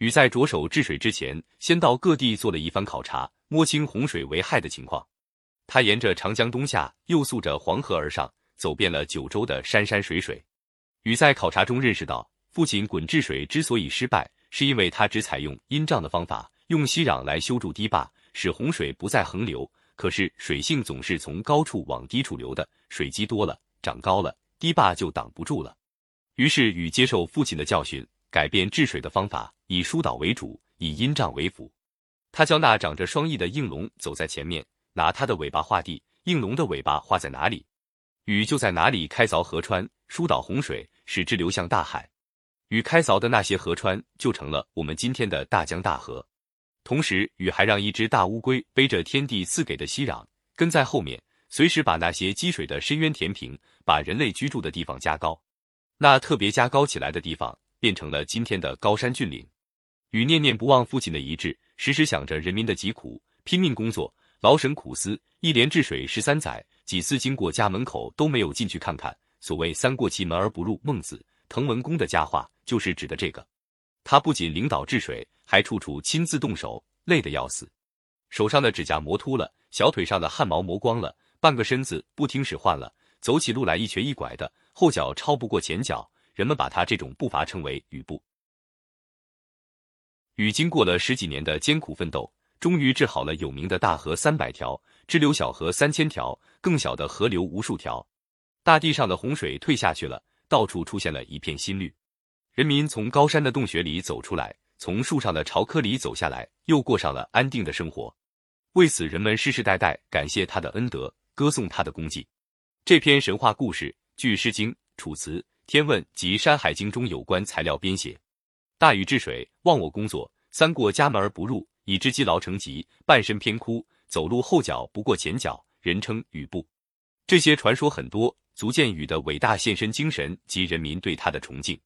禹在着手治水之前，先到各地做了一番考察，摸清洪水为害的情况。他沿着长江东下，又溯着黄河而上，走遍了九州的山山水水。禹在考察中认识到，父亲鲧治水之所以失败，是因为他只采用阴障的方法，用息壤来修筑堤坝，使洪水不再横流。可是水性总是从高处往低处流的，水积多了，长高了，堤坝就挡不住了。于是禹接受父亲的教训，改变治水的方法，以疏导为主，以阴障为辅。他教那长着双翼的应龙走在前面。拿它的尾巴画地，应龙的尾巴画在哪里，禹就在哪里开凿河川，疏导洪水，使之流向大海。禹开凿的那些河川，就成了我们今天的大江大河。同时，禹还让一只大乌龟背着天地赐给的熙壤，跟在后面，随时把那些积水的深渊填平，把人类居住的地方加高。那特别加高起来的地方，变成了今天的高山峻岭。禹念念不忘父亲的遗志，时时想着人民的疾苦，拼命工作。劳神苦思，一连治水十三载，几次经过家门口都没有进去看看。所谓“三过其门而不入”，孟子、滕文公的佳话就是指的这个。他不仅领导治水，还处处亲自动手，累得要死，手上的指甲磨秃了，小腿上的汗毛磨光了，半个身子不听使唤了，走起路来一瘸一拐的，后脚超不过前脚。人们把他这种步伐称为“雨步”。禹经过了十几年的艰苦奋斗。终于治好了有名的大河三百条，支流小河三千条，更小的河流无数条。大地上的洪水退下去了，到处出现了一片新绿。人民从高山的洞穴里走出来，从树上的巢窠里走下来，又过上了安定的生活。为此，人们世世代代感谢他的恩德，歌颂他的功绩。这篇神话故事据《诗经》《楚辞》《天问》及《山海经》中有关材料编写。大禹治水，忘我工作，三过家门而不入。以致积劳成疾，半身偏枯，走路后脚不过前脚，人称禹步。这些传说很多，足见禹的伟大献身精神及人民对他的崇敬。